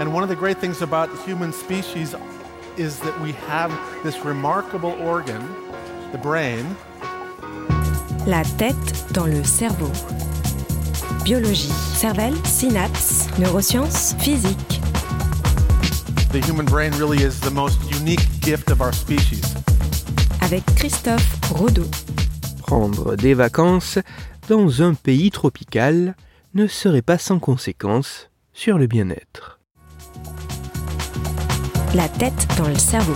And one of the great things about the human species is that we have this remarkable organ, the brain. La tête dans le cerveau. Biologie, cervelle, synapses, neurosciences, physique. The human brain really is the most unique gift of our species. Avec Christophe Rodeau. Prendre des vacances dans un pays tropical ne serait pas sans conséquences sur le bien-être. La tête dans le cerveau.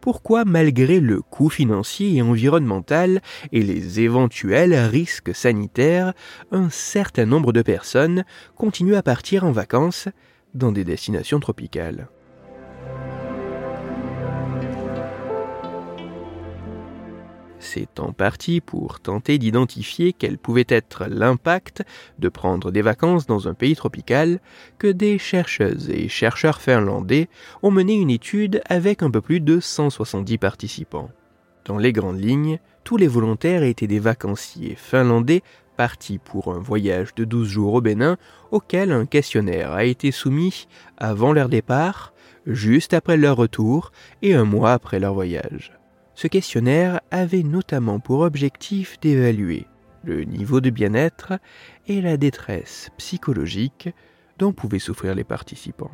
Pourquoi, malgré le coût financier et environnemental et les éventuels risques sanitaires, un certain nombre de personnes continuent à partir en vacances dans des destinations tropicales? C'est en partie pour tenter d'identifier quel pouvait être l'impact de prendre des vacances dans un pays tropical que des chercheuses et chercheurs finlandais ont mené une étude avec un peu plus de 170 participants. Dans les grandes lignes, tous les volontaires étaient des vacanciers finlandais partis pour un voyage de 12 jours au Bénin auquel un questionnaire a été soumis avant leur départ, juste après leur retour et un mois après leur voyage. Ce questionnaire avait notamment pour objectif d'évaluer le niveau de bien-être et la détresse psychologique dont pouvaient souffrir les participants.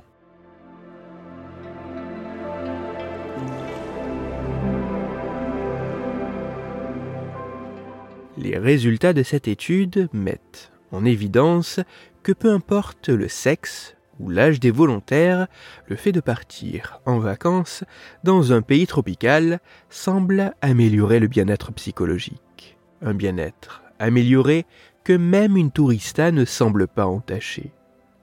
Les résultats de cette étude mettent en évidence que peu importe le sexe, l'âge des volontaires, le fait de partir en vacances dans un pays tropical semble améliorer le bien-être psychologique. Un bien-être amélioré que même une tourista ne semble pas entacher.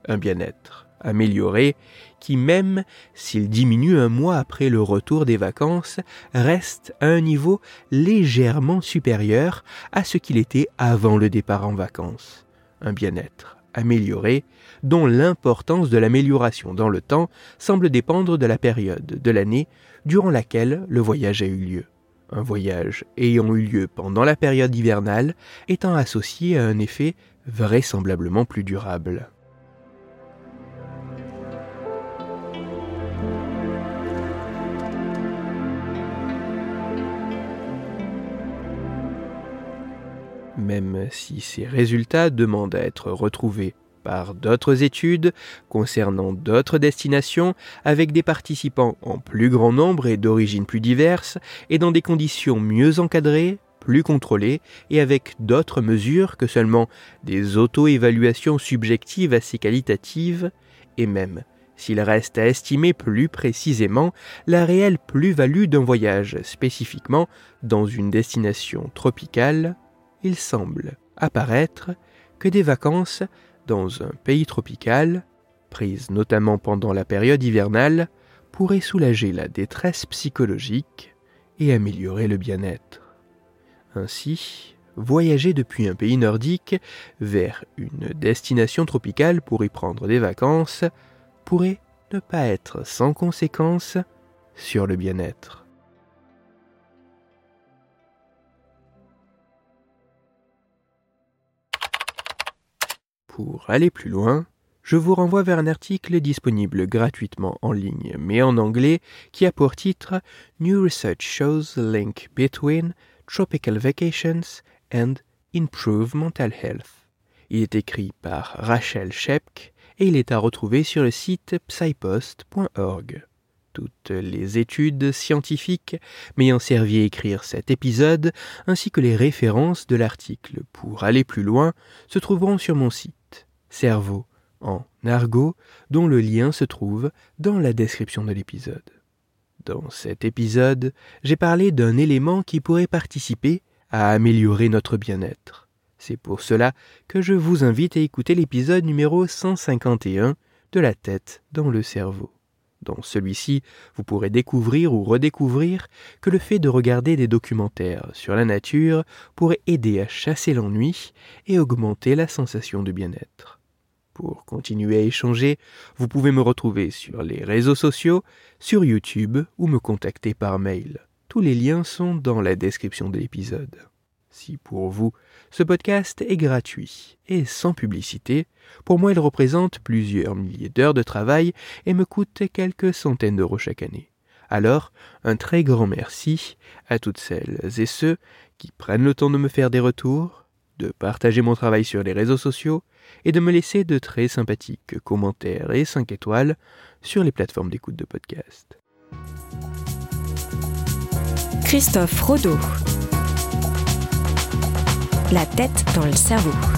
Un bien-être amélioré qui même s'il diminue un mois après le retour des vacances, reste à un niveau légèrement supérieur à ce qu'il était avant le départ en vacances. Un bien-être améliorée, dont l'importance de l'amélioration dans le temps semble dépendre de la période de l'année durant laquelle le voyage a eu lieu. Un voyage ayant eu lieu pendant la période hivernale étant associé à un effet vraisemblablement plus durable. Même si ces résultats demandent à être retrouvés par d'autres études concernant d'autres destinations avec des participants en plus grand nombre et d'origines plus diverses et dans des conditions mieux encadrées, plus contrôlées et avec d'autres mesures que seulement des auto-évaluations subjectives assez qualitatives et même s'il reste à estimer plus précisément la réelle plus-value d'un voyage spécifiquement dans une destination tropicale il semble apparaître que des vacances dans un pays tropical, prises notamment pendant la période hivernale, pourraient soulager la détresse psychologique et améliorer le bien-être. Ainsi, voyager depuis un pays nordique vers une destination tropicale pour y prendre des vacances pourrait ne pas être sans conséquences sur le bien-être. Pour aller plus loin, je vous renvoie vers un article disponible gratuitement en ligne, mais en anglais, qui a pour titre New Research Shows Link Between Tropical Vacations and Improved Mental Health. Il est écrit par Rachel Shepk et il est à retrouver sur le site psypost.org. Toutes les études scientifiques m'ayant servi à écrire cet épisode, ainsi que les références de l'article pour aller plus loin, se trouveront sur mon site cerveau en argot dont le lien se trouve dans la description de l'épisode. Dans cet épisode, j'ai parlé d'un élément qui pourrait participer à améliorer notre bien-être. C'est pour cela que je vous invite à écouter l'épisode numéro 151 de la tête dans le cerveau. Dans celui-ci, vous pourrez découvrir ou redécouvrir que le fait de regarder des documentaires sur la nature pourrait aider à chasser l'ennui et augmenter la sensation de bien-être. Pour continuer à échanger, vous pouvez me retrouver sur les réseaux sociaux, sur YouTube ou me contacter par mail. Tous les liens sont dans la description de l'épisode. Si pour vous, ce podcast est gratuit et sans publicité, pour moi il représente plusieurs milliers d'heures de travail et me coûte quelques centaines d'euros chaque année. Alors, un très grand merci à toutes celles et ceux qui prennent le temps de me faire des retours, de partager mon travail sur les réseaux sociaux et de me laisser de très sympathiques commentaires et 5 étoiles sur les plateformes d'écoute de podcast. Christophe Rodeau. La tête dans le cerveau.